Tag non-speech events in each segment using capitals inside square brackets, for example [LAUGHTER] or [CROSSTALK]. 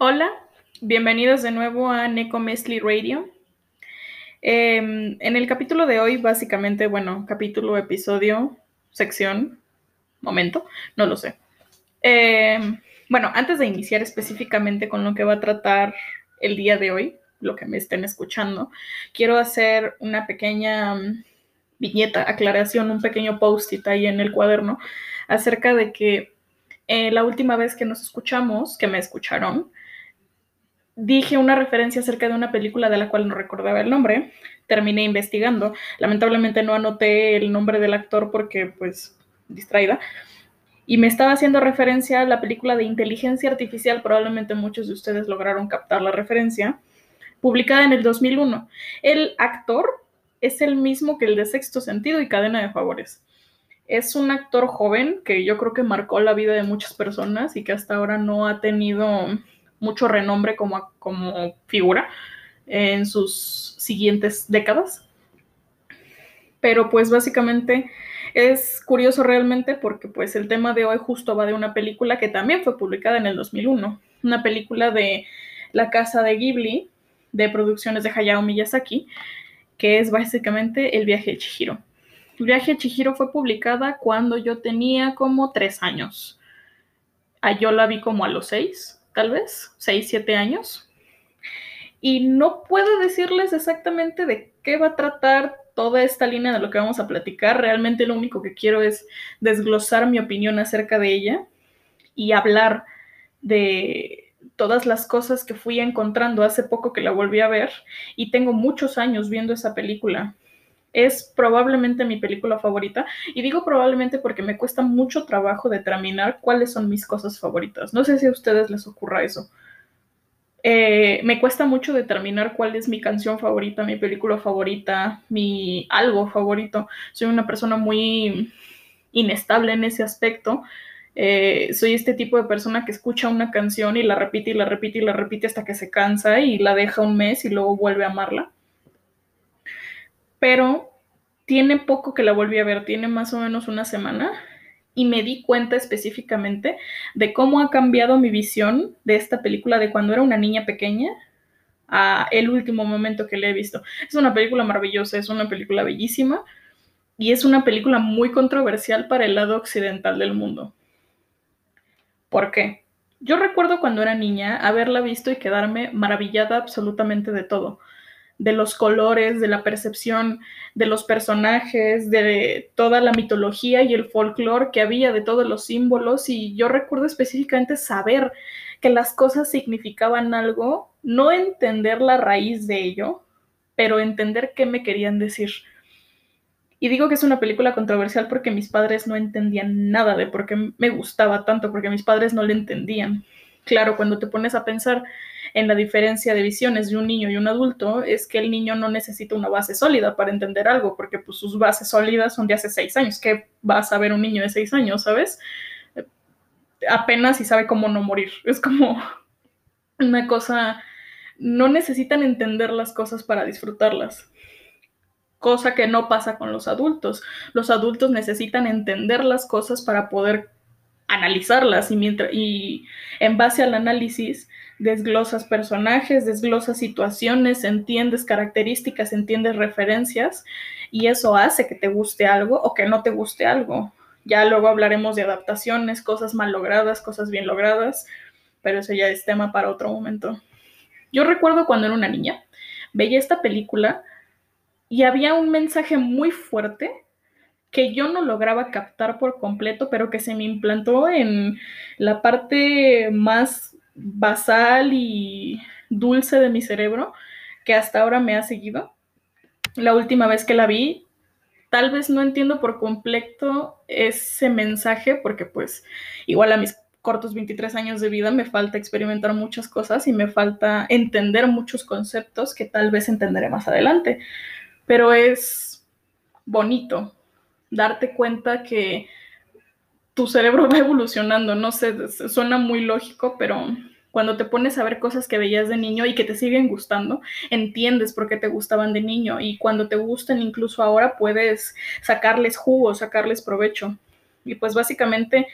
Hola, bienvenidos de nuevo a Neko Mesli Radio. Em, en el capítulo de hoy, básicamente, bueno, capítulo, episodio, sección, momento, no lo sé. Em, bueno, antes de iniciar específicamente con lo que va a tratar el día de hoy, lo que me estén escuchando, quiero hacer una pequeña mm, viñeta, aclaración, un pequeño post-it ahí en el cuaderno acerca de que eh, la última vez que nos escuchamos, que me escucharon, dije una referencia acerca de una película de la cual no recordaba el nombre. Terminé investigando. Lamentablemente no anoté el nombre del actor porque, pues, distraída. Y me estaba haciendo referencia a la película de inteligencia artificial. Probablemente muchos de ustedes lograron captar la referencia. Publicada en el 2001. El actor es el mismo que el de Sexto Sentido y Cadena de Favores. Es un actor joven que yo creo que marcó la vida de muchas personas y que hasta ahora no ha tenido mucho renombre como, como figura en sus siguientes décadas. Pero pues básicamente es curioso realmente porque pues el tema de hoy justo va de una película que también fue publicada en el 2001, una película de la casa de Ghibli, de producciones de Hayao Miyazaki, que es básicamente El viaje de Chihiro. El viaje de Chihiro fue publicada cuando yo tenía como tres años. Ah, yo la vi como a los seis, tal vez, seis, siete años. Y no puedo decirles exactamente de qué va a tratar toda esta línea de lo que vamos a platicar. Realmente lo único que quiero es desglosar mi opinión acerca de ella y hablar de todas las cosas que fui encontrando hace poco que la volví a ver y tengo muchos años viendo esa película es probablemente mi película favorita. Y digo probablemente porque me cuesta mucho trabajo determinar cuáles son mis cosas favoritas. No sé si a ustedes les ocurra eso. Eh, me cuesta mucho determinar cuál es mi canción favorita, mi película favorita, mi algo favorito. Soy una persona muy inestable en ese aspecto. Eh, soy este tipo de persona que escucha una canción y la repite y la repite y la repite hasta que se cansa y la deja un mes y luego vuelve a amarla pero tiene poco que la volví a ver, tiene más o menos una semana y me di cuenta específicamente de cómo ha cambiado mi visión de esta película de cuando era una niña pequeña a el último momento que le he visto. Es una película maravillosa, es una película bellísima y es una película muy controversial para el lado occidental del mundo. ¿Por qué? Yo recuerdo cuando era niña haberla visto y quedarme maravillada absolutamente de todo de los colores, de la percepción de los personajes, de toda la mitología y el folclore que había, de todos los símbolos. Y yo recuerdo específicamente saber que las cosas significaban algo, no entender la raíz de ello, pero entender qué me querían decir. Y digo que es una película controversial porque mis padres no entendían nada de por qué me gustaba tanto, porque mis padres no le entendían. Claro, cuando te pones a pensar en la diferencia de visiones de un niño y un adulto es que el niño no necesita una base sólida para entender algo, porque pues sus bases sólidas son de hace seis años. ¿Qué va a saber un niño de seis años, sabes? Apenas si sabe cómo no morir. Es como [LAUGHS] una cosa, no necesitan entender las cosas para disfrutarlas. Cosa que no pasa con los adultos. Los adultos necesitan entender las cosas para poder analizarlas y, mientras, y en base al análisis desglosas personajes, desglosas situaciones, entiendes características, entiendes referencias y eso hace que te guste algo o que no te guste algo. Ya luego hablaremos de adaptaciones, cosas mal logradas, cosas bien logradas, pero eso ya es tema para otro momento. Yo recuerdo cuando era una niña, veía esta película y había un mensaje muy fuerte que yo no lograba captar por completo, pero que se me implantó en la parte más basal y dulce de mi cerebro, que hasta ahora me ha seguido. La última vez que la vi, tal vez no entiendo por completo ese mensaje, porque pues igual a mis cortos 23 años de vida me falta experimentar muchas cosas y me falta entender muchos conceptos que tal vez entenderé más adelante. Pero es bonito, darte cuenta que tu cerebro va evolucionando, no sé, suena muy lógico, pero cuando te pones a ver cosas que veías de niño y que te siguen gustando, entiendes por qué te gustaban de niño y cuando te gustan incluso ahora puedes sacarles jugo, sacarles provecho. Y pues básicamente,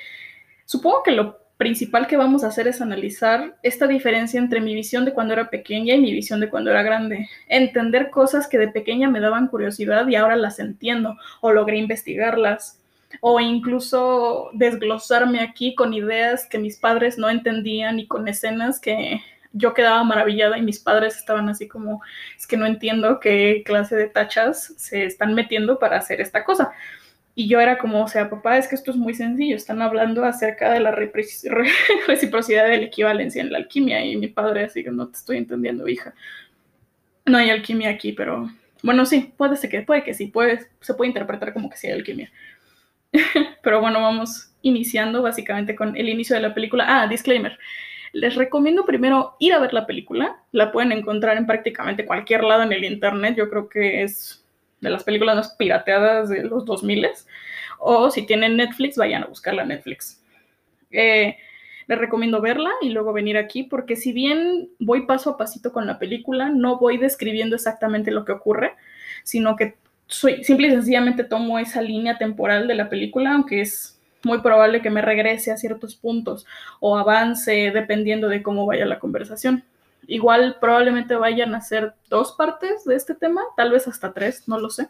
supongo que lo principal que vamos a hacer es analizar esta diferencia entre mi visión de cuando era pequeña y mi visión de cuando era grande. Entender cosas que de pequeña me daban curiosidad y ahora las entiendo o logré investigarlas. O incluso desglosarme aquí con ideas que mis padres no entendían y con escenas que yo quedaba maravillada y mis padres estaban así como, es que no entiendo qué clase de tachas se están metiendo para hacer esta cosa. Y yo era como, o sea, papá, es que esto es muy sencillo, están hablando acerca de la [LAUGHS] reciprocidad de la equivalencia en la alquimia y mi padre así que no te estoy entendiendo, hija. No hay alquimia aquí, pero bueno, sí, puede ser que, puede que sí, puede, se puede interpretar como que sí hay alquimia. [LAUGHS] pero bueno, vamos iniciando básicamente con el inicio de la película. Ah, disclaimer. Les recomiendo primero ir a ver la película. La pueden encontrar en prácticamente cualquier lado en el internet. Yo creo que es de las películas más pirateadas de los 2000 o si tienen Netflix, vayan a buscarla en Netflix. Eh, les recomiendo verla y luego venir aquí porque si bien voy paso a pasito con la película, no voy describiendo exactamente lo que ocurre, sino que soy, simple y sencillamente tomo esa línea temporal de la película, aunque es muy probable que me regrese a ciertos puntos o avance dependiendo de cómo vaya la conversación. Igual probablemente vayan a ser dos partes de este tema, tal vez hasta tres, no lo sé.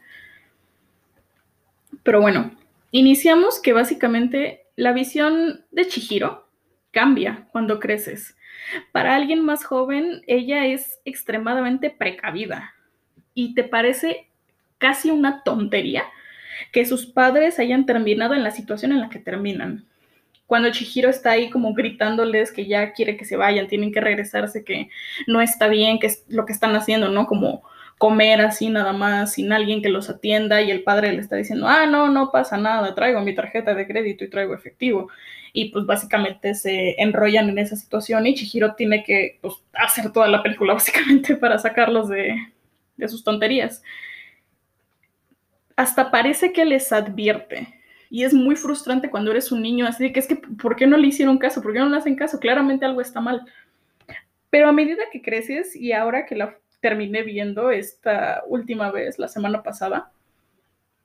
Pero bueno, iniciamos que básicamente la visión de Chihiro cambia cuando creces. Para alguien más joven, ella es extremadamente precavida y te parece casi una tontería que sus padres hayan terminado en la situación en la que terminan cuando Chihiro está ahí como gritándoles que ya quiere que se vayan, tienen que regresarse, que no está bien, que es lo que están haciendo, ¿no? Como comer así nada más, sin alguien que los atienda y el padre le está diciendo, ah, no, no pasa nada, traigo mi tarjeta de crédito y traigo efectivo. Y pues básicamente se enrollan en esa situación y Chihiro tiene que pues, hacer toda la película [LAUGHS] básicamente para sacarlos de, de sus tonterías. Hasta parece que les advierte y es muy frustrante cuando eres un niño, así que es que, ¿por qué no le hicieron caso? ¿Por qué no le hacen caso? Claramente algo está mal. Pero a medida que creces y ahora que la terminé viendo esta última vez, la semana pasada,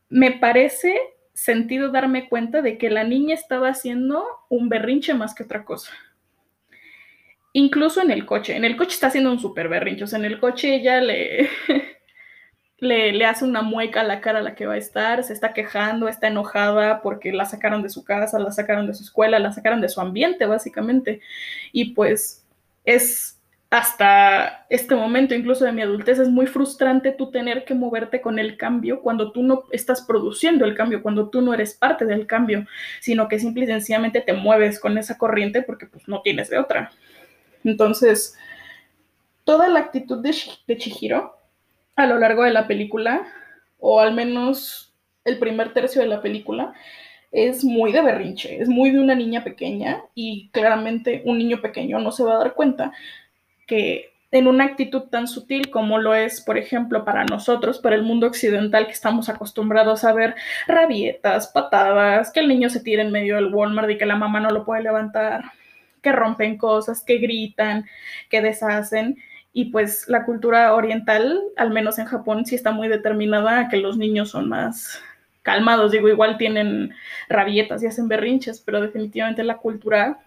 me parece sentido darme cuenta de que la niña estaba haciendo un berrinche más que otra cosa. Incluso en el coche. En el coche está haciendo un súper berrinche. O sea, en el coche ella le, [LAUGHS] le, hace una mueca a la cara a la que va a estar, se está quejando, está enojada porque la sacaron de su casa, la sacaron de su escuela, la sacaron de su ambiente, básicamente. Y pues es hasta este momento, incluso de mi adultez, es muy frustrante tú tener que moverte con el cambio cuando tú no estás produciendo el cambio, cuando tú no eres parte del cambio, sino que simple y sencillamente te mueves con esa corriente porque pues no tienes de otra. Entonces, toda la actitud de, de Chihiro a lo largo de la película, o al menos el primer tercio de la película, es muy de berrinche, es muy de una niña pequeña y claramente un niño pequeño no se va a dar cuenta que en una actitud tan sutil como lo es, por ejemplo, para nosotros, para el mundo occidental que estamos acostumbrados a ver rabietas, patadas, que el niño se tira en medio del Walmart y que la mamá no lo puede levantar, que rompen cosas, que gritan, que deshacen, y pues la cultura oriental, al menos en Japón, sí está muy determinada a que los niños son más calmados. Digo, igual tienen rabietas y hacen berrinches, pero definitivamente la cultura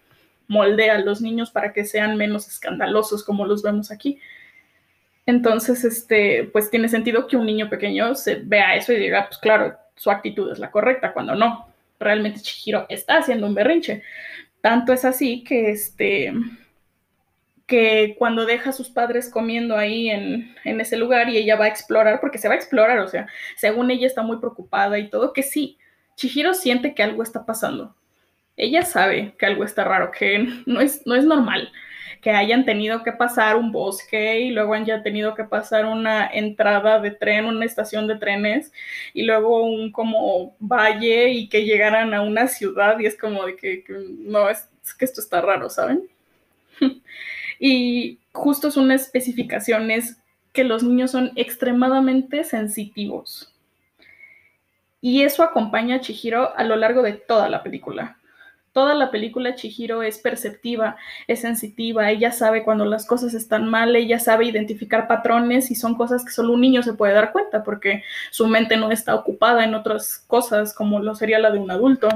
moldea a los niños para que sean menos escandalosos como los vemos aquí. Entonces, este, pues tiene sentido que un niño pequeño se vea eso y diga, pues claro, su actitud es la correcta, cuando no. Realmente Chihiro está haciendo un berrinche. Tanto es así que este, que cuando deja a sus padres comiendo ahí en, ese lugar y ella va a explorar, porque se va a explorar, o sea, según ella está muy preocupada y todo, que sí, Chihiro siente que algo está pasando. Ella sabe que algo está raro, que no es, no es normal que hayan tenido que pasar un bosque y luego hayan tenido que pasar una entrada de tren, una estación de trenes y luego un como valle y que llegaran a una ciudad y es como de que, no, es que esto está raro, ¿saben? [LAUGHS] Y justo son especificaciones que los niños son extremadamente sensitivos. Y eso acompaña a Chihiro a lo largo de toda la película. Toda la película Chihiro es perceptiva, es sensitiva, ella sabe cuando las cosas están mal, ella sabe identificar patrones y son cosas que solo un niño se puede dar cuenta porque su mente no está ocupada en otras cosas como lo sería la de un adulto.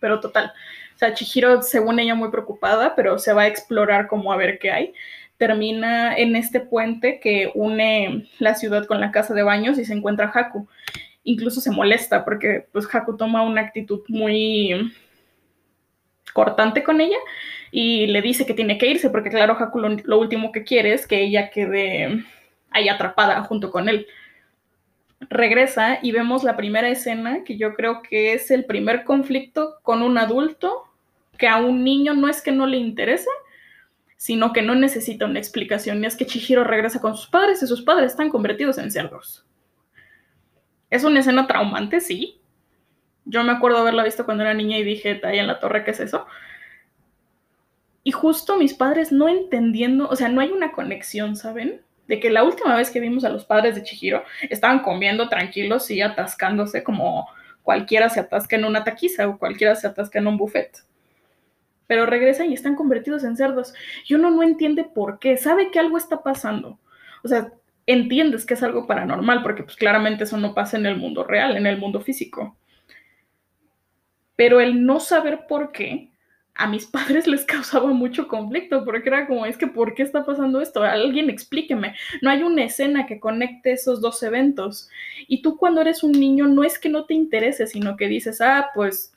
Pero total, O sea, Chihiro, según ella, muy preocupada, pero se va a explorar como a ver qué hay. Termina en este puente que une la ciudad con la casa de baños y se encuentra Haku. Incluso se molesta porque pues Haku toma una actitud muy cortante con ella y le dice que tiene que irse porque claro, Haku lo, lo último que quiere es que ella quede ahí atrapada junto con él regresa y vemos la primera escena, que yo creo que es el primer conflicto con un adulto, que a un niño no es que no le interese, sino que no necesita una explicación. Y es que Chihiro regresa con sus padres y sus padres están convertidos en cerdos. Es una escena traumante, sí. Yo me acuerdo haberla visto cuando era niña y dije, ahí en la torre, ¿qué es eso? Y justo mis padres no entendiendo, o sea, no hay una conexión, ¿saben? De que la última vez que vimos a los padres de Chihiro estaban comiendo tranquilos y atascándose como cualquiera se atasca en una taquiza o cualquiera se atasca en un buffet. Pero regresan y están convertidos en cerdos. Y uno no entiende por qué, sabe que algo está pasando. O sea, entiendes que es algo paranormal, porque pues claramente eso no pasa en el mundo real, en el mundo físico. Pero el no saber por qué a mis [LAUGHS] padres les causaba mucho conflicto, porque era como, es que, ¿por qué está pasando esto? Alguien explíqueme. No hay una escena que conecte esos dos eventos. Y tú cuando eres un niño no es que no te interese, sino que dices, ah, pues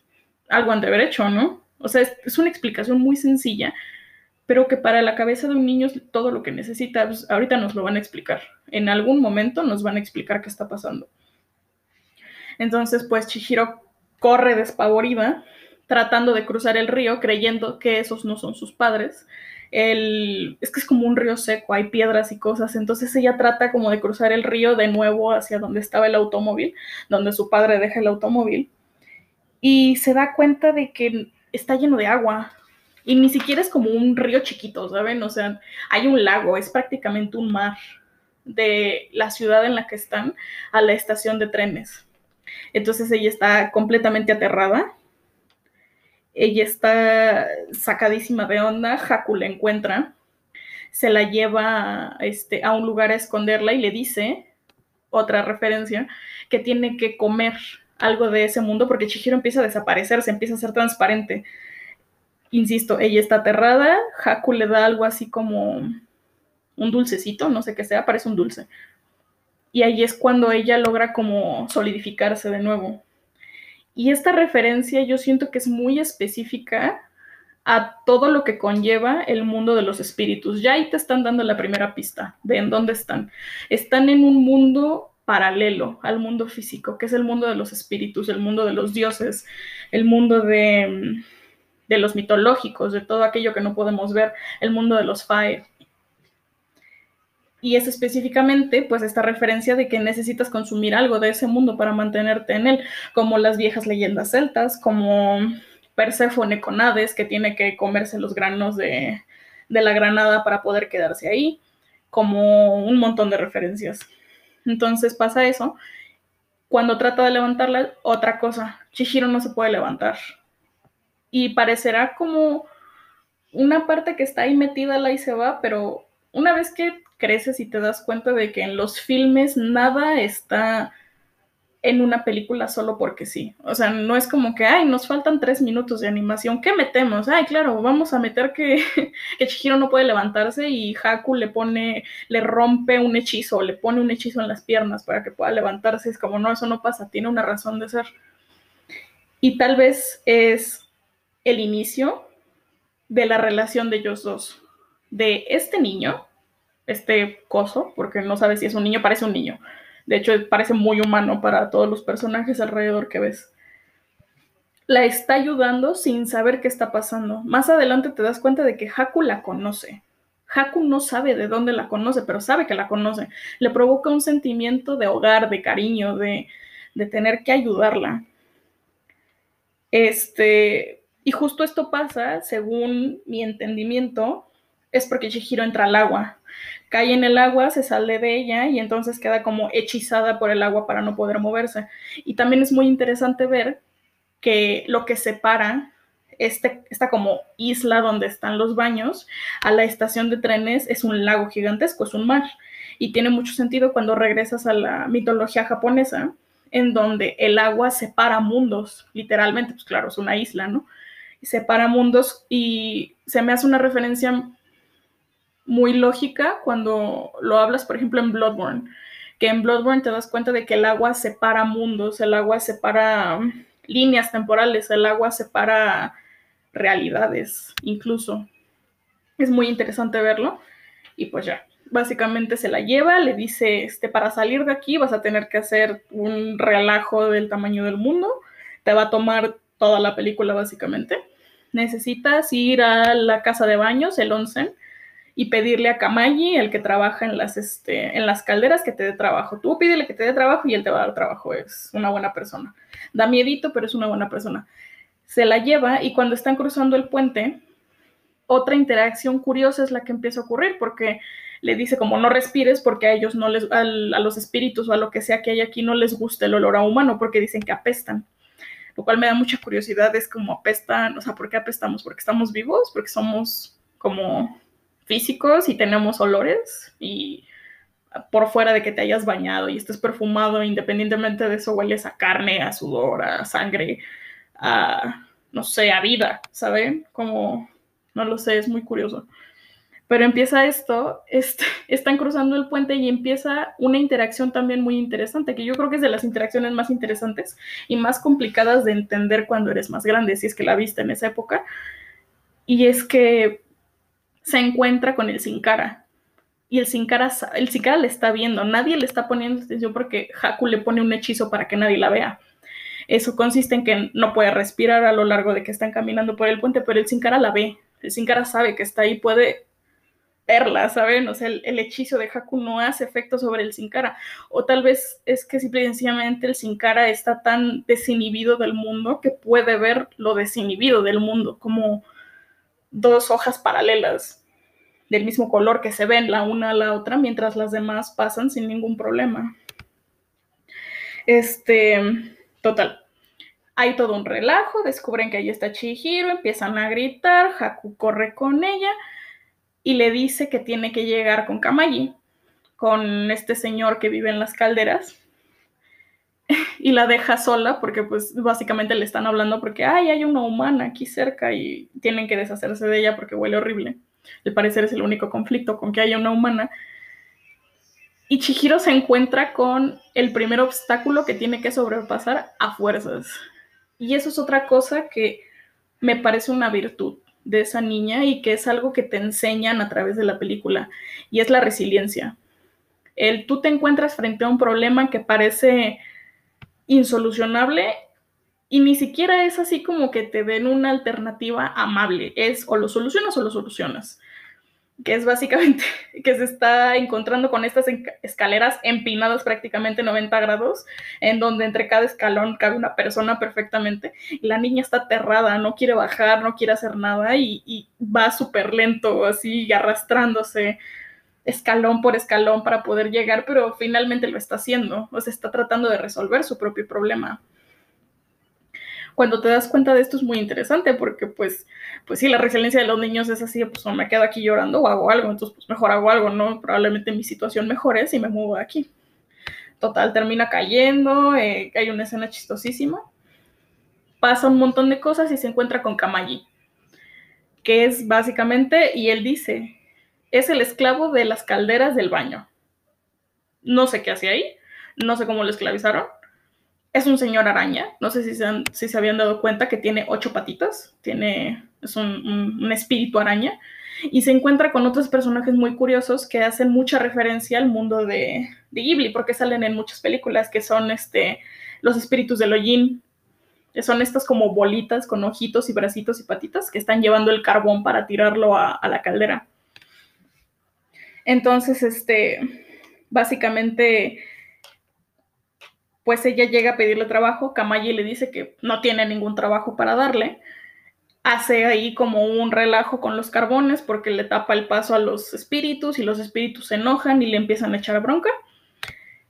algo han de hecho, ¿no? O sea, es, una explicación muy sencilla, pero que para la cabeza de un niño es todo lo que necesita. Pues, ahorita nos lo van a explicar. En algún momento nos van a explicar qué está pasando. Entonces, pues Chihiro corre despavorida tratando de cruzar el río, creyendo que esos no son sus padres. El, es que es como un río seco, hay piedras y cosas, entonces ella trata como de cruzar el río de nuevo hacia donde estaba el automóvil, donde su padre deja el automóvil, y se da cuenta de que está lleno de agua, y ni siquiera es como un río chiquito, ¿saben? O sea, hay un lago, es prácticamente un mar de la ciudad en la que están a la estación de trenes. Entonces ella está completamente aterrada ella está sacadísima de onda, Haku la encuentra, se la lleva este, a un lugar a esconderla y le dice, otra referencia, que tiene que comer algo de ese mundo porque Chihiro empieza a desaparecer, se empieza a ser transparente. Insisto, ella está aterrada, Haku le da algo así como un dulcecito, no sé qué sea, parece un dulce. Y ahí es cuando ella logra como solidificarse de nuevo. Y esta referencia yo siento que es muy específica a todo lo que conlleva el mundo de los espíritus. Ya ahí te están dando la primera pista de en dónde están. Están en un mundo paralelo al mundo físico, que es el mundo de los espíritus, el mundo de los dioses, el mundo de, de los mitológicos, de todo aquello que no podemos ver, el mundo de los Fae y es específicamente pues esta referencia de que necesitas consumir algo de ese mundo para mantenerte en él, como las viejas leyendas celtas, como Perséfone con Hades, que tiene que comerse los granos de, de la granada para poder quedarse ahí, como un montón de referencias. Entonces pasa eso. Cuando trata de levantarla, otra cosa, Chihiro no se puede levantar. Y parecerá como una parte que está ahí metida, la y se va, pero una vez que creces y te das cuenta de que en los filmes nada está en una película solo porque sí. O sea, no es como que, ay, nos faltan tres minutos de animación, ¿qué metemos? Ay, claro, vamos a meter que, [LAUGHS] que Chihiro no puede levantarse y Haku le pone, le rompe un hechizo, le pone un hechizo en las piernas para que pueda levantarse. Es como, no, eso no pasa, tiene una razón de ser. Y tal vez es el inicio de la relación de ellos dos, de este niño este coso, porque no sabes si es un niño, parece un niño. De hecho, parece muy humano para todos los personajes alrededor que ves. La está ayudando sin saber qué está pasando. Más adelante te das cuenta de que Haku la conoce. Haku no sabe de dónde la conoce, pero sabe que la conoce. Le provoca un sentimiento de hogar, de cariño, de, de tener que ayudarla. Este, y justo esto pasa, según mi entendimiento, es porque Chihiro entra al agua cae en el agua, se sale de ella y entonces queda como hechizada por el agua para no poder moverse. Y también es muy interesante ver que lo que separa este, esta como isla donde están los baños a la estación de trenes es un lago gigantesco, es un mar. Y tiene mucho sentido cuando regresas a la mitología japonesa, en donde el agua separa mundos, literalmente, pues claro, es una isla, ¿no? separa mundos y se me hace una referencia muy lógica cuando lo hablas, por ejemplo, en Bloodborne, que en Bloodborne te das cuenta de que el agua separa mundos, el agua separa um, líneas temporales, el agua separa realidades, incluso. Es muy interesante verlo y pues ya, básicamente se la lleva, le dice, este, para salir de aquí vas a tener que hacer un relajo del tamaño del mundo, te va a tomar toda la película básicamente. Necesitas ir a la casa de baños, el onsen, y pedirle a Kamayi, el que trabaja en las, este, en las calderas, que te dé trabajo. Tú pídele que te dé trabajo y él te va a dar trabajo. Es una buena persona. Da miedito, pero es una buena persona. Se la lleva y cuando están cruzando el puente, otra interacción curiosa es la que empieza a ocurrir, porque le dice como no respires porque a ellos no les, a los espíritus o a lo que sea que hay aquí no les gusta el olor a humano porque dicen que apestan. Lo cual me da mucha curiosidad, es como apestan, o sea, ¿por qué apestamos? ¿Porque estamos vivos? ¿Porque somos como físicos y tenemos olores y por fuera de que te hayas bañado y estés perfumado, independientemente de eso, hueles a carne, a sudor, a sangre, a, no sé, a vida, ¿saben? Como, no lo sé, es muy curioso. Pero empieza esto, [LAUGHS] están cruzando el puente y empieza una interacción también muy interesante, que yo creo que es de las interacciones más interesantes y más complicadas de entender cuando eres más grande, si es que la viste en esa época. Y es que se encuentra con el Sin Cara. Y el Sin Cara, el Sin Cara le está viendo, nadie le está poniendo atención porque Haku le pone un hechizo para que nadie la vea. Eso consiste en que no puede respirar a lo largo de que están caminando por el puente, pero el Sin Cara la ve. El Sin Cara sabe que está ahí, puede verla, ¿saben? O sea, el, hechizo de Haku no hace efecto sobre el Sin Cara. O tal vez es que simplemente el Sin Cara está tan desinhibido del mundo que puede ver lo desinhibido del mundo, como dos hojas paralelas del mismo color que se ven la una a la otra, mientras las demás pasan sin ningún problema. Este, total. Hay todo un relajo, descubren que ahí está Chihiro, empiezan a gritar, Haku corre con ella y le dice que tiene que llegar con Kamayi, con este señor que vive en las calderas, [LAUGHS] y la deja sola porque pues básicamente le están hablando porque, ay, hay una humana aquí cerca y tienen que deshacerse de ella porque huele horrible. Al parecer es el único conflicto con que haya una humana. Y Chihiro se encuentra con el primer obstáculo que tiene que sobrepasar a fuerzas. Y eso es otra cosa que me parece una virtud de esa niña y que es algo que te enseñan a través de la película. Y es la resiliencia. El tú te encuentras frente a un problema que parece insolucionable y ni siquiera es así como que te den una alternativa amable, es o lo solucionas o lo solucionas, que es básicamente [LAUGHS] que se está encontrando con estas escaleras empinadas prácticamente 90 grados, en donde entre cada escalón cabe una persona perfectamente, la niña está aterrada, no quiere bajar, no quiere hacer nada y, y va súper lento, así arrastrándose escalón por escalón para poder llegar, pero finalmente lo está haciendo, o sea, está tratando de resolver su propio problema cuando te das cuenta de esto es muy interesante porque pues, pues sí, la resiliencia de los niños es así, pues no me quedo aquí llorando o hago algo, entonces pues mejor hago algo, ¿no? Probablemente mi situación mejore si me muevo aquí. Total, termina cayendo, eh, hay una escena chistosísima, pasa un montón de cosas y se encuentra con Kamayi, que es básicamente, y él dice, es el esclavo de las calderas del baño. No sé qué hace ahí, no sé cómo lo esclavizaron, es un señor araña. No sé si se, habían dado cuenta que tiene ocho patitas. Tiene, es un, espíritu araña. Y se encuentra con otros personajes muy curiosos que hacen mucha referencia al mundo de, de Ghibli, porque salen en muchas películas, que son este, los espíritus del hollín, son estas como bolitas con ojitos y bracitos y patitas que están llevando el carbón para tirarlo a, a la caldera. Entonces, este, básicamente pues ella llega a pedirle trabajo, Kamayi le dice que no tiene ningún trabajo para darle, hace ahí como un relajo con los carbones porque le tapa el paso a los espíritus y los espíritus se enojan y le empiezan a echar bronca,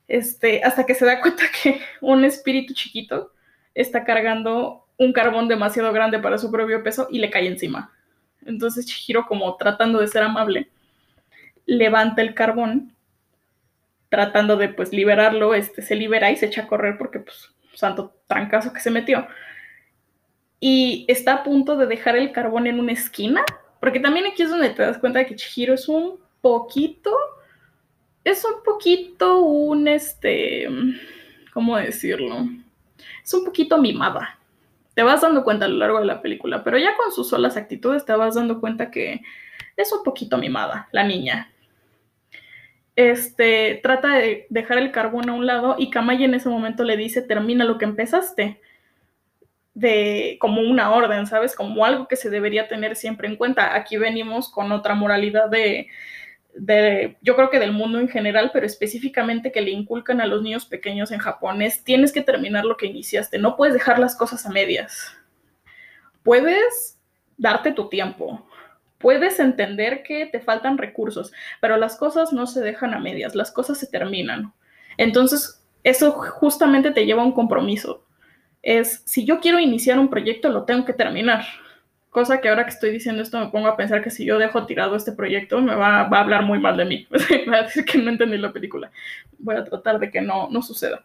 este, hasta que se da cuenta [LAUGHS] que un espíritu chiquito está cargando un carbón demasiado grande para su propio peso y le cae encima. Entonces Chihiro, como tratando de ser amable, levanta el carbón tratando de pues liberarlo, este, se libera y se echa a correr porque pues santo trancazo que se metió. y está a punto de dejar el carbón en una esquina, porque también aquí es donde te das cuenta de que Chihiro es un poquito, es un poquito un, este, ¿cómo decirlo? Es un poquito mimada. Te vas dando cuenta a lo largo de la película, pero ya con sus solas actitudes te vas dando cuenta que es un poquito mimada la niña. Este, trata de dejar el carbón a un lado y Kamaya en ese momento le dice, termina lo que empezaste de como una orden, ¿sabes? Como algo que se debería tener siempre en cuenta. Aquí venimos con otra moralidad de, de, yo creo que del mundo en general, pero específicamente que le inculcan a los niños pequeños en Japón es, tienes que terminar lo que iniciaste, no puedes dejar las cosas a medias. Puedes darte tu tiempo, puedes entender que te faltan recursos, pero las cosas no se dejan a medias, las cosas se terminan. Entonces, eso justamente te lleva a un compromiso es, si yo quiero iniciar un proyecto, lo tengo que terminar. Cosa que ahora que estoy diciendo esto me pongo a pensar que si yo dejo tirado este proyecto me va, a hablar muy mal de mí. va a decir que no entendí la película. Voy a tratar de que no, no suceda.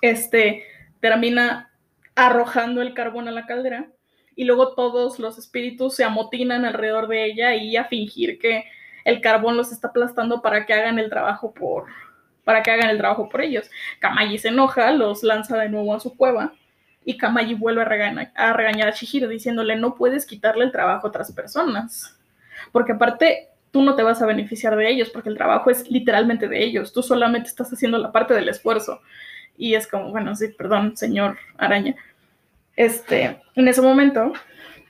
Este termina arrojando el carbón a la caldera y luego todos los espíritus se amotinan alrededor de ella y a fingir que el carbón los está aplastando para que hagan el trabajo por, para que hagan el trabajo por ellos. Kamaji se enoja, los lanza de nuevo a su cueva y Kamaji vuelve a, regañar a, regañar a Chihiro diciéndole no puedes quitarle el trabajo a otras personas, porque aparte tú no te vas a beneficiar de ellos porque el trabajo es literalmente de ellos, tú solamente estás haciendo la parte del esfuerzo. Y es como, bueno, sí, perdón, señor araña. Este, en ese momento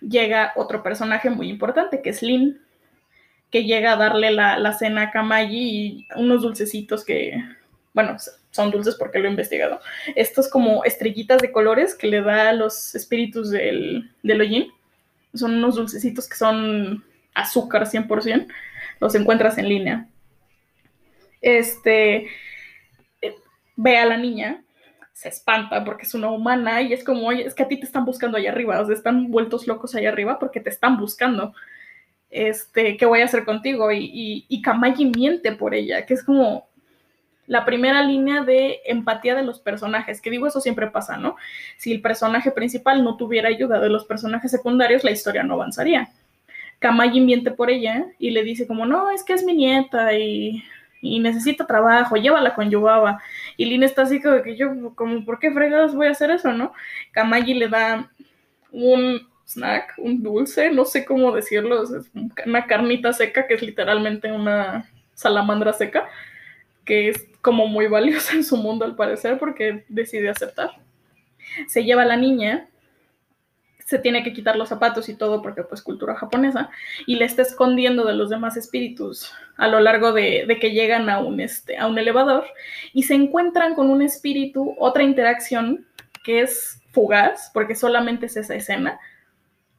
llega otro personaje muy importante que es Lin, que llega a darle la, cena a Kamaji y unos dulcecitos que, bueno, son dulces porque lo he investigado. Estos como estrellitas de colores que le da a los espíritus del, del Ojin. Son unos dulcecitos que son azúcar 100%. Los encuentras en línea. Este, eh, ve a la niña, se espanta porque es una humana y es como, oye, es que a ti te están buscando allá arriba, o sea, están vueltos locos allá arriba porque te están buscando este, ¿qué voy a hacer contigo? Y, y, y Kamaji miente por ella, que es como la primera línea de empatía de los personajes, que digo, eso siempre pasa, ¿no? Si el personaje principal no tuviera ayuda de los personajes secundarios, la historia no avanzaría. Kamaji miente por ella y le dice como, no, es que es mi nieta y, y necesita trabajo, llévala con Yubaba. Y Lina está así como que yo, como, ¿por qué fregados voy a hacer eso, no? Kamaji le da un, snack, un dulce, no sé cómo decirlo, es una carnita seca que es literalmente una salamandra seca, que es como muy valiosa en su mundo al parecer porque decide aceptar. Se lleva a la niña, se tiene que quitar los zapatos y todo porque pues cultura japonesa, y le está escondiendo de los demás espíritus a lo largo de, que llegan a un, este, a un elevador y se encuentran con un espíritu, otra interacción que es fugaz, porque solamente es esa escena,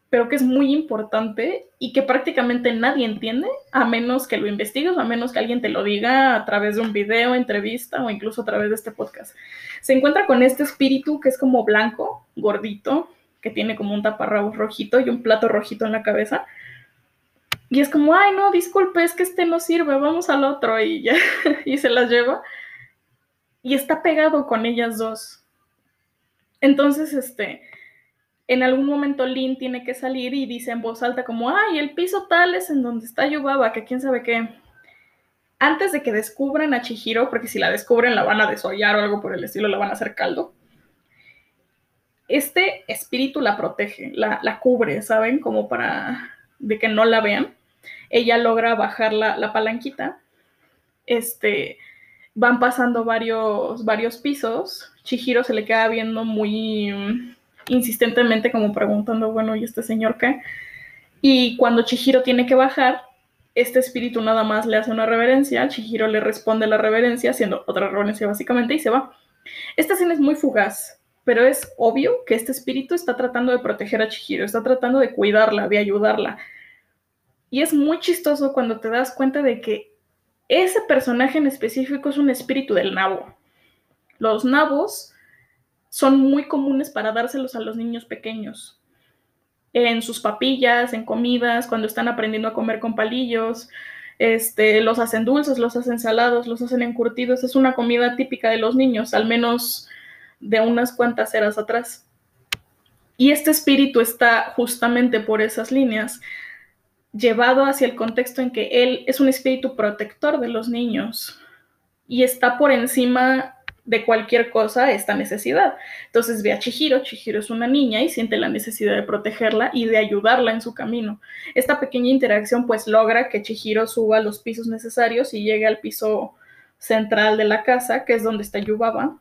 pero que es muy importante y que prácticamente nadie entiende, a menos que lo investigues, a menos que alguien te lo diga a través de un video, entrevista o incluso a través de este podcast. Se encuentra con este espíritu que es como blanco, gordito, que tiene como un taparrabos rojito y un plato rojito en la cabeza. Y es como, ay, no, disculpe, es que este no sirve, vamos al otro y ya, [LAUGHS] y se las lleva. Y está pegado con ellas dos. Entonces, este, en algún momento Lynn tiene que salir y dice en voz alta como, ay, el piso tal es en donde está Yubaba, que quién sabe qué. Antes de que descubran a Chihiro, porque si la descubren la van a desollar o algo por el estilo, la van a hacer caldo. Este espíritu la protege, la, cubre, ¿saben? Como para de que no la vean. Ella logra bajar la, la palanquita. Este, van pasando varios, varios pisos. Chihiro se le queda viendo muy insistentemente como preguntando, bueno, ¿y este señor qué? Y cuando Chihiro tiene que bajar, este espíritu nada más le hace una reverencia, Chihiro le responde la reverencia, haciendo otra reverencia básicamente, y se va. Esta escena es muy fugaz, pero es obvio que este espíritu está tratando de proteger a Chihiro, está tratando de cuidarla, de ayudarla. Y es muy chistoso cuando te das cuenta de que ese personaje en específico es un espíritu del nabo. Los nabos son muy comunes para dárselos a los niños pequeños. En sus papillas, en comidas, cuando están aprendiendo a comer con palillos, este, los hacen dulces, los hacen salados, los hacen encurtidos. Es una comida típica de los niños, al menos de unas cuantas eras atrás. Y este espíritu está justamente por esas líneas, llevado hacia el contexto en que él es un espíritu protector de los niños y está por encima de cualquier cosa esta necesidad. Entonces ve a Chihiro, Chihiro es una niña y siente la necesidad de protegerla y de ayudarla en su camino. Esta pequeña interacción pues logra que Chihiro suba los pisos necesarios y llegue al piso central de la casa, que es donde está Yubaba,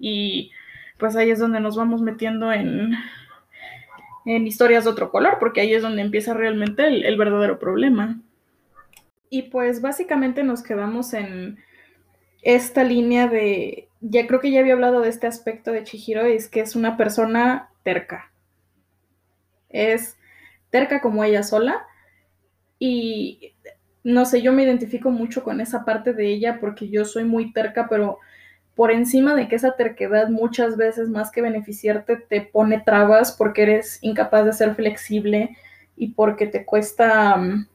y pues ahí es donde nos vamos metiendo en, en historias de otro color, porque ahí es donde empieza realmente el, el verdadero problema. Y pues básicamente nos quedamos en esta línea de ya creo que ya había hablado de este aspecto de Chihiro, es que es una persona terca. Es terca como ella sola. Y no sé, yo me identifico mucho con esa parte de ella porque yo soy muy terca, pero por encima de que esa terquedad muchas veces más que beneficiarte te pone trabas porque eres incapaz de ser flexible y porque te cuesta mm,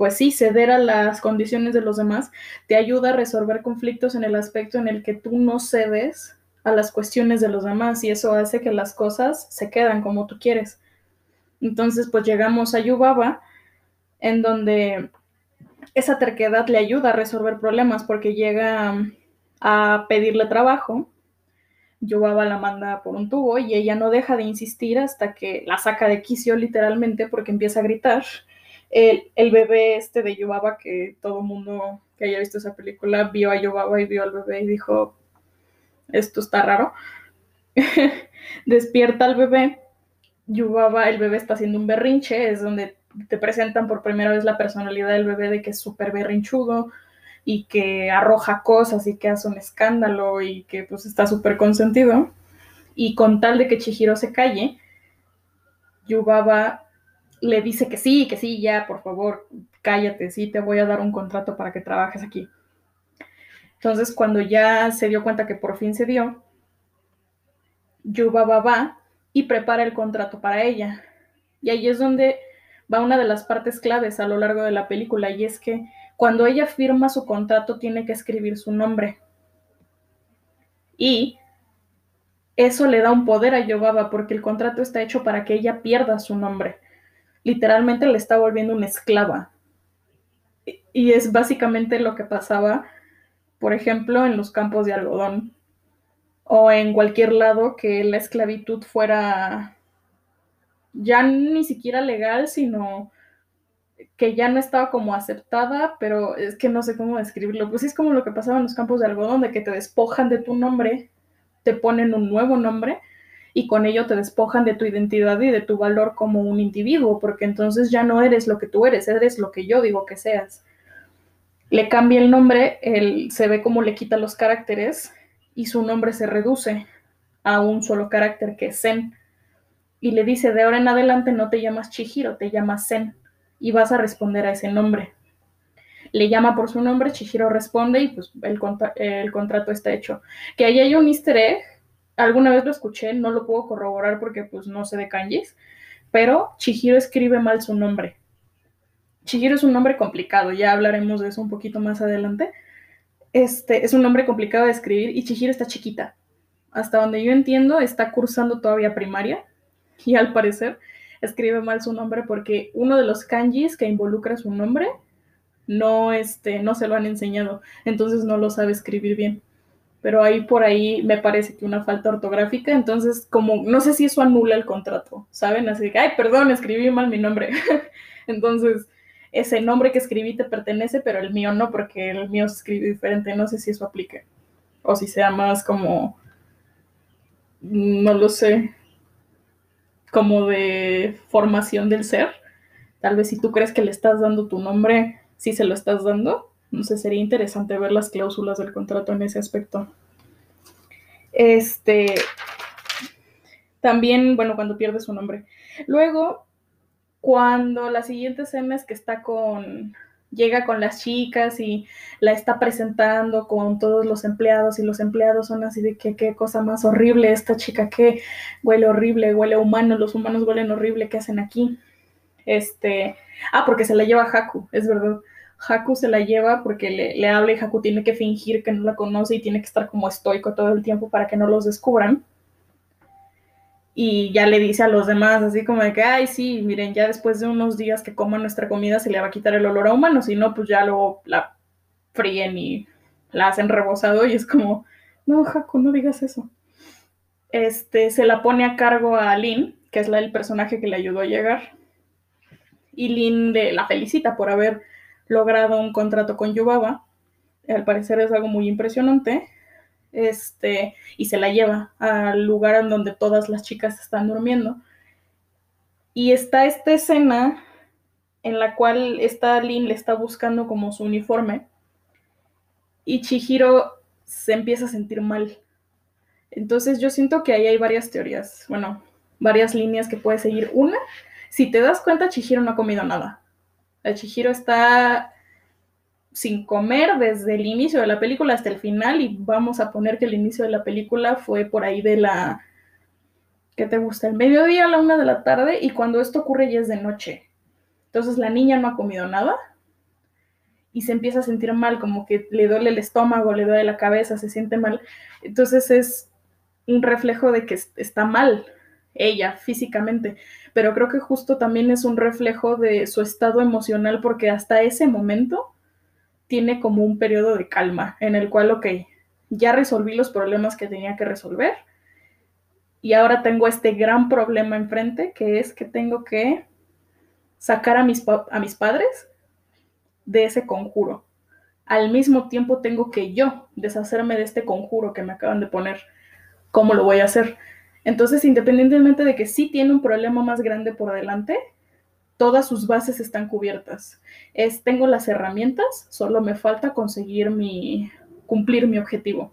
pues sí, ceder a las condiciones de los demás te ayuda a resolver conflictos en el aspecto en el que tú no cedes a las cuestiones de los demás y eso hace que las cosas se quedan como tú quieres. Entonces, pues llegamos a Yubaba, en donde esa terquedad le ayuda a resolver problemas porque llega a pedirle trabajo. Yubaba la manda por un tubo y ella no deja de insistir hasta que la saca de quicio literalmente porque empieza a gritar el, bebé este de Yubaba, que todo mundo que haya visto esa película vio a Yubaba y vio al bebé y dijo, esto está raro. [LAUGHS] Despierta al bebé, Yubaba, el bebé está haciendo un berrinche, es donde te presentan por primera vez la personalidad del bebé de que es súper berrinchudo y que arroja cosas y que hace un escándalo y que pues está súper consentido. Y con tal de que Chihiro se calle, Yubaba le dice que sí, que sí, ya, por favor, cállate, sí, te voy a dar un contrato para que trabajes aquí. Entonces, cuando ya se dio cuenta que por fin se dio, Yubaba va y prepara el contrato para ella. Y ahí es donde va una de las partes claves a lo largo de la película, y es que cuando ella firma su contrato tiene que escribir su nombre. Y eso le da un poder a Yubaba porque el contrato está hecho para que ella pierda su nombre literalmente le está volviendo una esclava. Y es básicamente lo que pasaba, por ejemplo, en los campos de algodón o en cualquier lado que la esclavitud fuera ya ni siquiera legal, sino que ya no estaba como aceptada, pero es que no sé cómo describirlo. Pues es como lo que pasaba en los campos de algodón, de que te despojan de tu nombre, te ponen un nuevo nombre y con ello te despojan de tu identidad y de tu valor como un individuo, porque entonces ya no eres lo que tú eres, eres lo que yo digo que seas. Le cambia el nombre, él se ve como le quita los caracteres y su nombre se reduce a un solo carácter que es Zen. Y le dice, de ahora en adelante no te llamas Chihiro, te llamas Zen y vas a responder a ese nombre. Le llama por su nombre, Chihiro responde y pues el, contrato está hecho. Que ahí hay un easter egg alguna vez lo escuché, no lo puedo corroborar porque pues no sé de kanjis, pero Chihiro escribe mal su nombre. Chihiro es un nombre complicado, ya hablaremos de eso un poquito más adelante. Este es un nombre complicado de escribir y Chihiro está chiquita. Hasta donde yo entiendo, está cursando todavía primaria y al parecer escribe mal su nombre porque uno de los kanjis que involucra su nombre no, este, no se lo han enseñado, entonces no lo sabe escribir bien pero ahí por ahí me parece que una falta ortográfica, entonces como no sé si eso anula el contrato, ¿saben? Así que, ay, perdón, escribí mal mi nombre. [LAUGHS] entonces, ese nombre que escribí te pertenece, pero el mío no, porque el mío se escribe diferente, no sé si eso aplique. O si sea más como, no lo sé, como de formación del ser. Tal vez si tú crees que le estás dando tu nombre, sí se lo estás dando, no sé, sería interesante ver las cláusulas del contrato en ese aspecto. Este, también, bueno, cuando pierde su nombre. Luego, cuando la siguiente escena es que está con, llega con las chicas y la está presentando con todos los empleados y los empleados son así de que qué cosa más horrible esta chica, que huele horrible, huele humano, los humanos huelen horrible, ¿qué hacen aquí? Este, ah, porque se la lleva Haku, es verdad. Haku se la lleva porque le, habla y Haku tiene que fingir que no la conoce y tiene que estar como estoico todo el tiempo para que no los descubran. Y ya le dice a los demás así como de que, ay, sí, miren, ya después de unos días que coman nuestra comida se le va a quitar el olor a humano, si no, pues ya luego la fríen y la hacen rebosado y es como, no, Jaco, no digas eso. Este, se la pone a cargo a Lynn, que es la, el personaje que le ayudó a llegar, y Lynn la felicita por haber logrado un contrato con Yubaba, al parecer es algo muy impresionante, este, y se la lleva al lugar en donde todas las chicas están durmiendo. Y está esta escena en la cual esta Lin le está buscando como su uniforme y Chihiro se empieza a sentir mal. Entonces yo siento que ahí hay varias teorías, bueno, varias líneas que puede seguir. Una, si te das cuenta, Chihiro no ha comido nada. La Chihiro está sin comer desde el inicio de la película hasta el final y vamos a poner que el inicio de la película fue por ahí de la... ¿Qué te gusta? El mediodía a la una de la tarde y cuando esto ocurre ya es de noche. Entonces la niña no ha comido nada y se empieza a sentir mal, como que le duele el estómago, le duele la cabeza, se siente mal. Entonces es un reflejo de que está mal ella físicamente, pero creo que justo también es un reflejo de su estado emocional porque hasta ese momento tiene como un periodo de calma en el cual, ok, ya resolví los problemas que tenía que resolver y ahora tengo este gran problema enfrente que es que tengo que sacar a mis, a mis padres de ese conjuro. Al mismo tiempo tengo que yo deshacerme de este conjuro que me acaban de poner. ¿Cómo lo voy a hacer? Entonces, independientemente de que sí tiene un problema más grande por delante, todas sus bases están cubiertas. Es, tengo las herramientas, solo me falta conseguir mi, cumplir mi objetivo.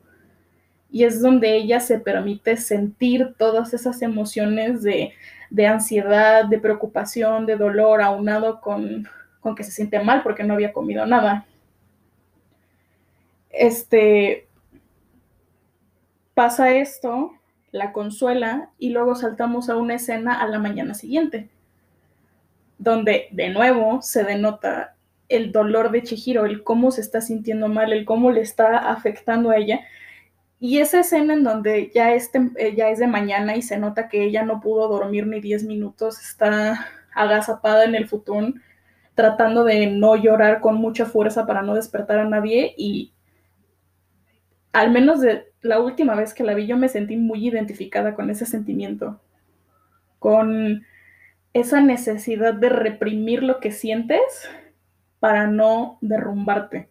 Y es donde ella se permite sentir todas esas emociones de, de ansiedad, de preocupación, de dolor, aunado con, con que se siente mal porque no había comido nada. Este pasa esto, la consuela y luego saltamos a una escena a la mañana siguiente donde de nuevo se denota el dolor de Chihiro, el cómo se está sintiendo mal, el cómo le está afectando a ella. Y esa escena en donde ya es, eh, ya es de mañana y se nota que ella no pudo dormir ni 10 minutos, está agazapada en el futón, tratando de no llorar con mucha fuerza para no despertar a nadie y al menos de la última vez que la vi yo me sentí muy identificada con ese sentimiento, con esa necesidad de reprimir lo que sientes para no derrumbarte.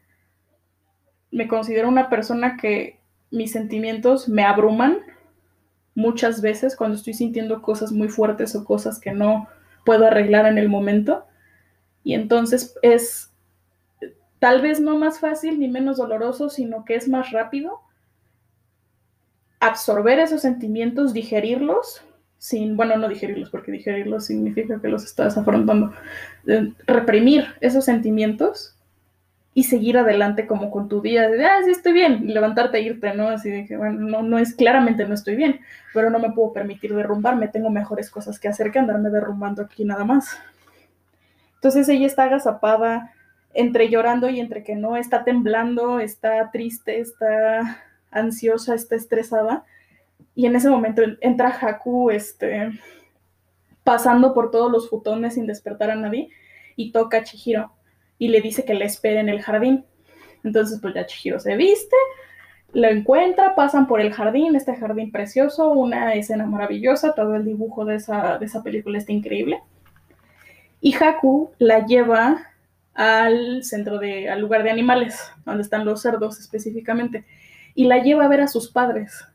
Me considero una persona que mis sentimientos me abruman muchas veces cuando estoy sintiendo cosas muy fuertes o cosas que no puedo arreglar en el momento. Y entonces es tal vez no más fácil ni menos doloroso, sino que es más rápido absorber esos sentimientos, digerirlos sin, bueno, no digerirlos, porque digerirlos significa que los estás afrontando, reprimir esos sentimientos y seguir adelante como con tu día de, ah, sí estoy bien, y levantarte e irte, ¿no? Así de que, bueno, no, no es, claramente no estoy bien, pero no me puedo permitir derrumbarme, tengo mejores cosas que hacer que andarme derrumbando aquí nada más. Entonces ella está agazapada, entre llorando y entre que no, está temblando, está triste, está ansiosa, está estresada, y en ese momento entra Haku, este, pasando por todos los futones sin despertar a nadie, y toca a Chihiro y le dice que le espere en el jardín. Entonces, pues ya Chihiro se viste, lo encuentra, pasan por el jardín, este jardín precioso, una escena maravillosa, todo el dibujo de esa, de esa película está increíble. Y Haku la lleva al centro de, al lugar de animales, donde están los cerdos específicamente, y la lleva a ver a sus padres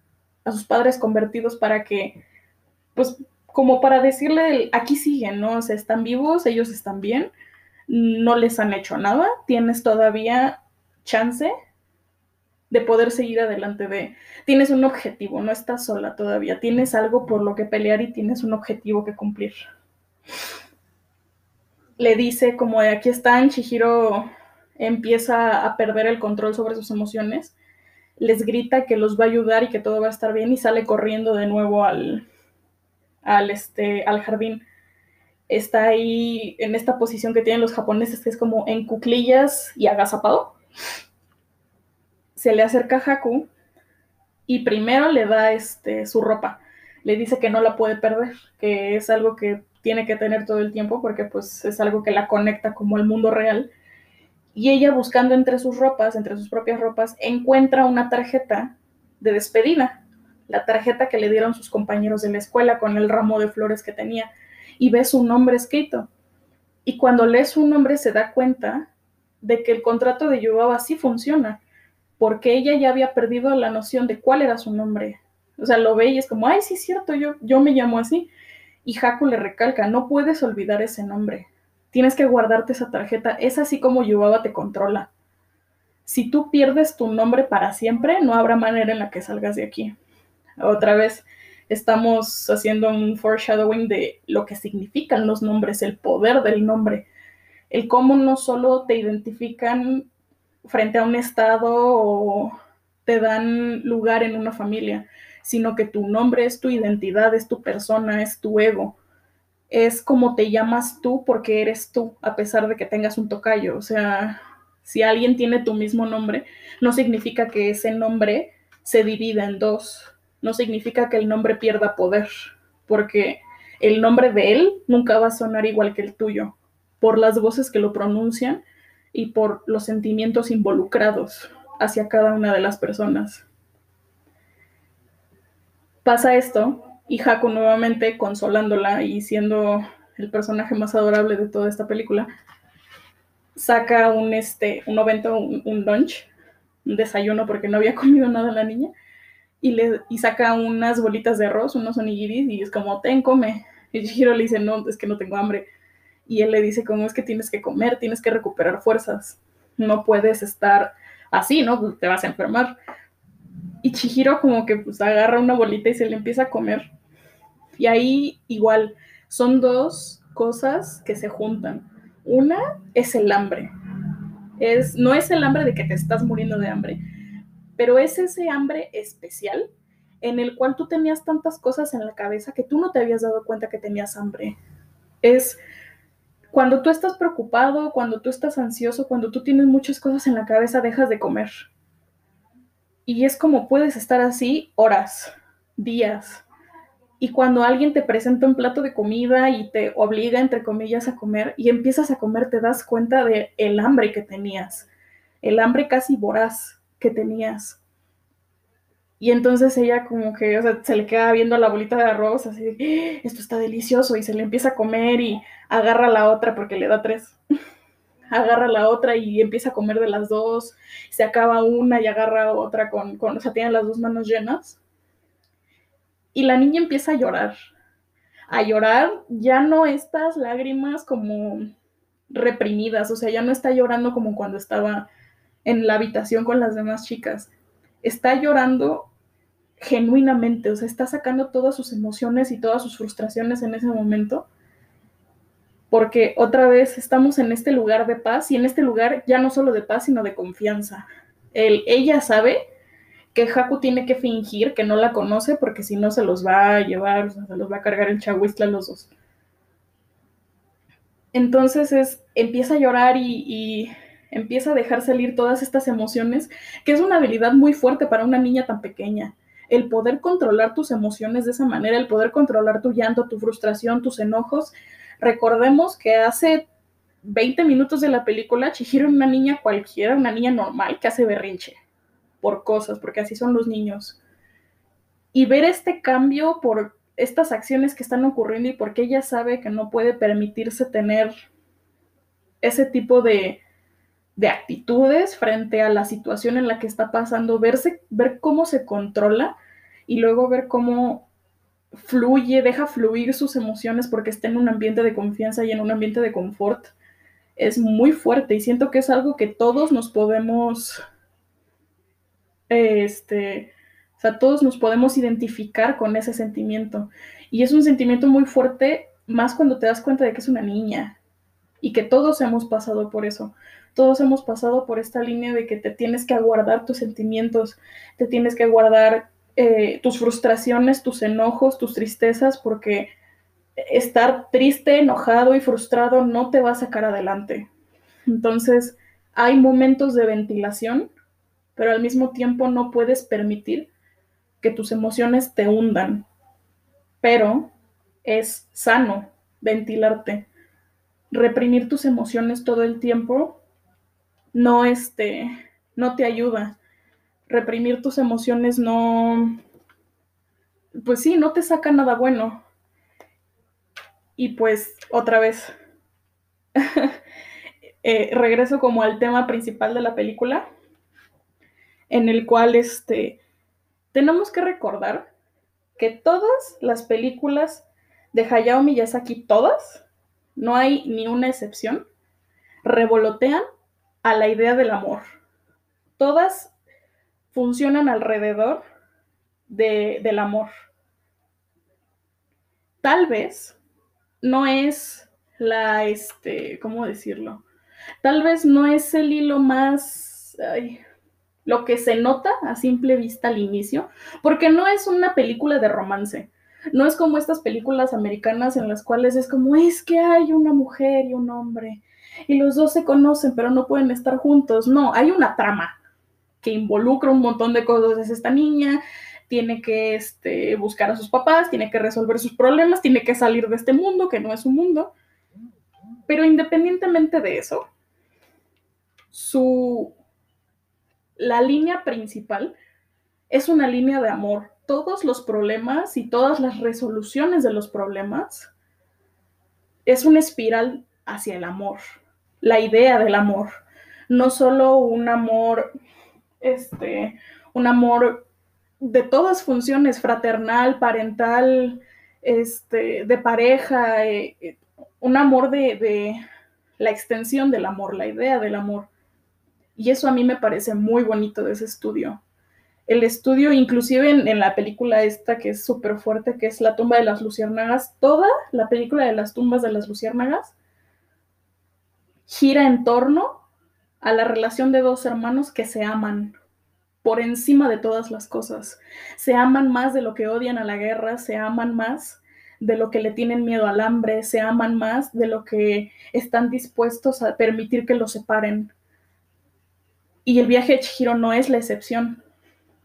a sus padres convertidos para que, pues, como para decirle, aquí siguen, ¿no? O sea, están vivos, ellos están bien, no les han hecho nada, tienes todavía chance de poder seguir adelante de, tienes un objetivo, no estás sola todavía, tienes algo por lo que pelear y tienes un objetivo que cumplir. Le dice como de aquí están, Chihiro empieza a perder el control sobre sus emociones les grita que los va a ayudar y que todo va a estar bien y sale corriendo de nuevo al, al, este, al jardín. Está ahí en esta posición que tienen los japoneses, que es como en cuclillas y agazapado. Se le acerca Haku y primero le da este, su ropa. le dice que no la puede perder, que es algo que tiene que tener todo el tiempo porque pues es algo que la conecta como al mundo real. Y ella buscando entre sus ropas, entre sus propias ropas, encuentra una tarjeta de despedida, la tarjeta que le dieron sus compañeros de la escuela con el ramo de flores que tenía, y ve su nombre escrito. Y cuando lee su nombre se da cuenta de que el contrato de Yubaba sí funciona, porque ella ya había perdido la noción de cuál era su nombre. O sea, lo ve y es como, ay, sí es cierto, yo, yo me llamo así. Y Haku le recalca, no puedes olvidar ese nombre. Tienes que guardarte esa tarjeta. Es así como Yubaba te controla. Si tú pierdes tu nombre para siempre, no habrá manera en la que salgas de aquí. Otra vez, estamos haciendo un foreshadowing de lo que significan los nombres, el poder del nombre, el cómo no solo te identifican frente a un estado o te dan lugar en una familia, sino que tu nombre es tu identidad, es tu persona, es tu ego. Es como te llamas tú porque eres tú, a pesar de que tengas un tocayo. O sea, si alguien tiene tu mismo nombre, no significa que ese nombre se divida en dos. No significa que el nombre pierda poder, porque el nombre de él nunca va a sonar igual que el tuyo, por las voces que lo pronuncian y por los sentimientos involucrados hacia cada una de las personas. Pasa esto y Haku nuevamente consolándola y siendo el personaje más adorable de toda esta película, saca un, este, un evento, un, un lunch, un desayuno porque no había [LAUGHS] comido nada la niña, y, le, y saca unas bolitas de arroz, unos onigiris, y es como, ten, come. Y Chihiro le dice, no, es que no tengo hambre. Y él le dice, como es que tienes que comer, tienes que recuperar fuerzas. No puedes estar así, ¿no? Te vas a enfermar. Y Chihiro como que pues agarra una bolita y se le empieza a comer. Y ahí igual, son dos cosas que se juntan. Una es el hambre. Es, no es el hambre de que te estás muriendo de hambre, pero es ese hambre especial en el cual tú tenías tantas cosas en la cabeza que tú no te habías dado cuenta que tenías hambre. Es cuando tú estás preocupado, cuando tú estás ansioso, cuando tú tienes muchas cosas en la cabeza, dejas de comer. Y es como puedes estar así horas, días. Y cuando alguien te presenta un plato de comida y te obliga, entre comillas, a comer y empiezas a comer, te das cuenta de el hambre que tenías, el hambre casi voraz que tenías. Y entonces ella como que, o sea, se le queda viendo la bolita de arroz, así ¡Ah! esto está delicioso, y se le empieza a comer y agarra la otra porque le da tres agarra la otra y empieza a comer de las dos, se acaba una y agarra otra con, con, o sea, tiene las dos manos llenas. Y la niña empieza a llorar, a llorar ya no estas lágrimas como reprimidas, o sea, ya no está llorando como cuando estaba en la habitación con las demás chicas, está llorando genuinamente, o sea, está sacando todas sus emociones y todas sus frustraciones en ese momento porque otra vez estamos en este lugar de paz y en este lugar ya no solo de paz, sino de confianza. El, ella sabe que Haku tiene que fingir que no la conoce porque si no se los va a llevar, o sea, se los va a cargar el chahuistla los dos. Entonces es, empieza a llorar y empieza a dejar salir todas estas emociones, que es una habilidad muy fuerte para una niña tan pequeña. El poder controlar tus emociones de esa manera, el poder controlar tu llanto, tu frustración, tus enojos, Recordemos que hace 20 minutos de la película, Chihiro era una niña cualquiera, una niña normal que hace berrinche por cosas, porque así son los niños. Y ver este cambio por estas acciones que están ocurriendo y porque ella sabe que no puede permitirse tener ese tipo de, de actitudes frente a la situación en la que está pasando, verse, ver cómo se controla y luego ver cómo fluye, deja fluir sus emociones porque está en un ambiente de confianza y en un ambiente de confort, es muy fuerte y siento que es algo que todos nos podemos, este, o sea, todos nos podemos identificar con ese sentimiento. Y es un sentimiento muy fuerte, más cuando te das cuenta de que es una niña y que todos hemos pasado por eso. Todos hemos pasado por esta línea de que te tienes que aguardar tus sentimientos, te tienes que guardar eh, tus frustraciones, tus enojos, tus tristezas, porque estar triste, enojado y frustrado no te va a sacar adelante. Entonces, hay momentos de ventilación, pero al mismo tiempo no puedes permitir que tus emociones te hundan. pero es sano ventilarte. Reprimir tus emociones todo el tiempo no, este, no te ayuda. Reprimir tus emociones no, pues sí, no te saca nada bueno. Y pues otra vez, [LAUGHS] eh, regreso como al tema principal de la película, en el cual este, tenemos que recordar que todas las películas de Hayao Miyazaki, todas, no hay ni una excepción, revolotean a la idea del amor. Todas funcionan alrededor del amor. Tal vez no es la, este, ¿cómo decirlo? Tal vez no es el hilo más, lo que se nota a simple vista al inicio, porque no es una película de romance. No es como estas películas americanas en las cuales es como, es que hay una mujer y un hombre, y los dos se conocen, pero no pueden estar juntos. No, hay una trama que involucra un montón de cosas. Es esta niña, tiene que este, buscar a sus papás, tiene que resolver sus problemas, tiene que salir de este mundo, que no es un mundo. Pero independientemente de eso, su, la línea principal es una línea de amor. Todos los problemas y todas las resoluciones de los problemas es una espiral hacia el amor, la idea del amor, no solo un amor, este, un amor de todas funciones, fraternal, parental, este, de pareja, eh, eh, un amor de, de, la extensión del amor, la idea del amor. Y eso a mí me parece muy bonito de ese estudio. El estudio, inclusive en, en la película esta que es súper fuerte, que es La tumba de las luciérnagas, toda la película de las tumbas de las luciérnagas gira en torno a la relación de dos hermanos que se aman, por encima de todas las cosas. Se aman más de lo que odian a la guerra, se aman más de lo que le tienen miedo al hambre, se aman más de lo que están dispuestos a permitir que los separen. Y el viaje de Chihiro no es la excepción.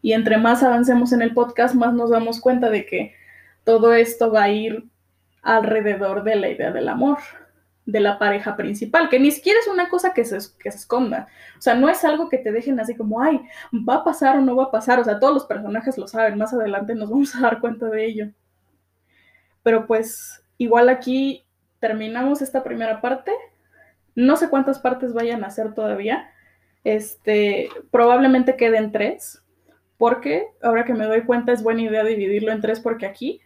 Y entre más avancemos en el podcast, más nos damos cuenta de que todo esto va a ir alrededor de la idea del amor de la pareja principal, que ni siquiera es una cosa que se, que se esconda. O sea, no es algo que te dejen así como, ay, va a pasar o no va a pasar. O sea, todos los personajes lo saben, más adelante nos [LAUGHS] vamos a dar cuenta de ello. Pero pues igual aquí terminamos esta primera parte. No sé cuántas partes vayan a ser todavía. Este, probablemente queden tres, porque ahora que me doy cuenta es buena idea dividirlo en tres porque aquí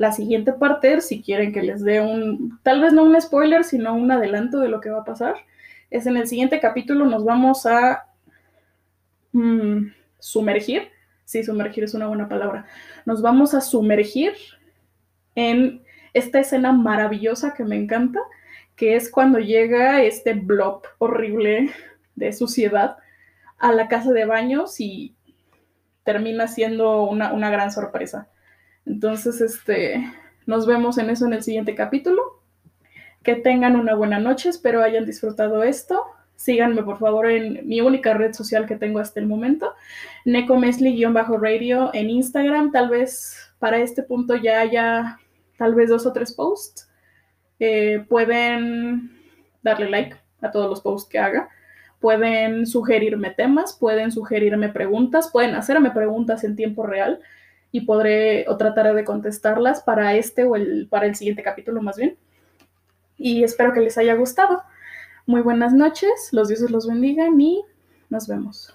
la siguiente parte, si quieren que les dé un, tal vez no un spoiler, sino un adelanto de lo que va a pasar, es en el siguiente capítulo nos vamos a mm, sumergir, sí, sumergir es una buena palabra, nos vamos a sumergir en esta escena maravillosa que me encanta, que es cuando llega este blob horrible de suciedad a la casa de baños y termina siendo una, una gran sorpresa. Entonces, este, nos vemos en eso en el siguiente capítulo. Que tengan una buena noche, espero hayan disfrutado esto. Síganme por favor en mi única red social que tengo hasta el momento, necomesli-radio en Instagram. Tal vez para este punto ya haya tal vez dos o tres posts. Eh, pueden darle like a todos los posts que haga. Pueden sugerirme temas, pueden sugerirme preguntas, pueden hacerme preguntas en tiempo real y podré o trataré de contestarlas para este o el, para el siguiente capítulo más bien. Y espero que les haya gustado. Muy buenas noches, los dioses los bendigan y nos vemos.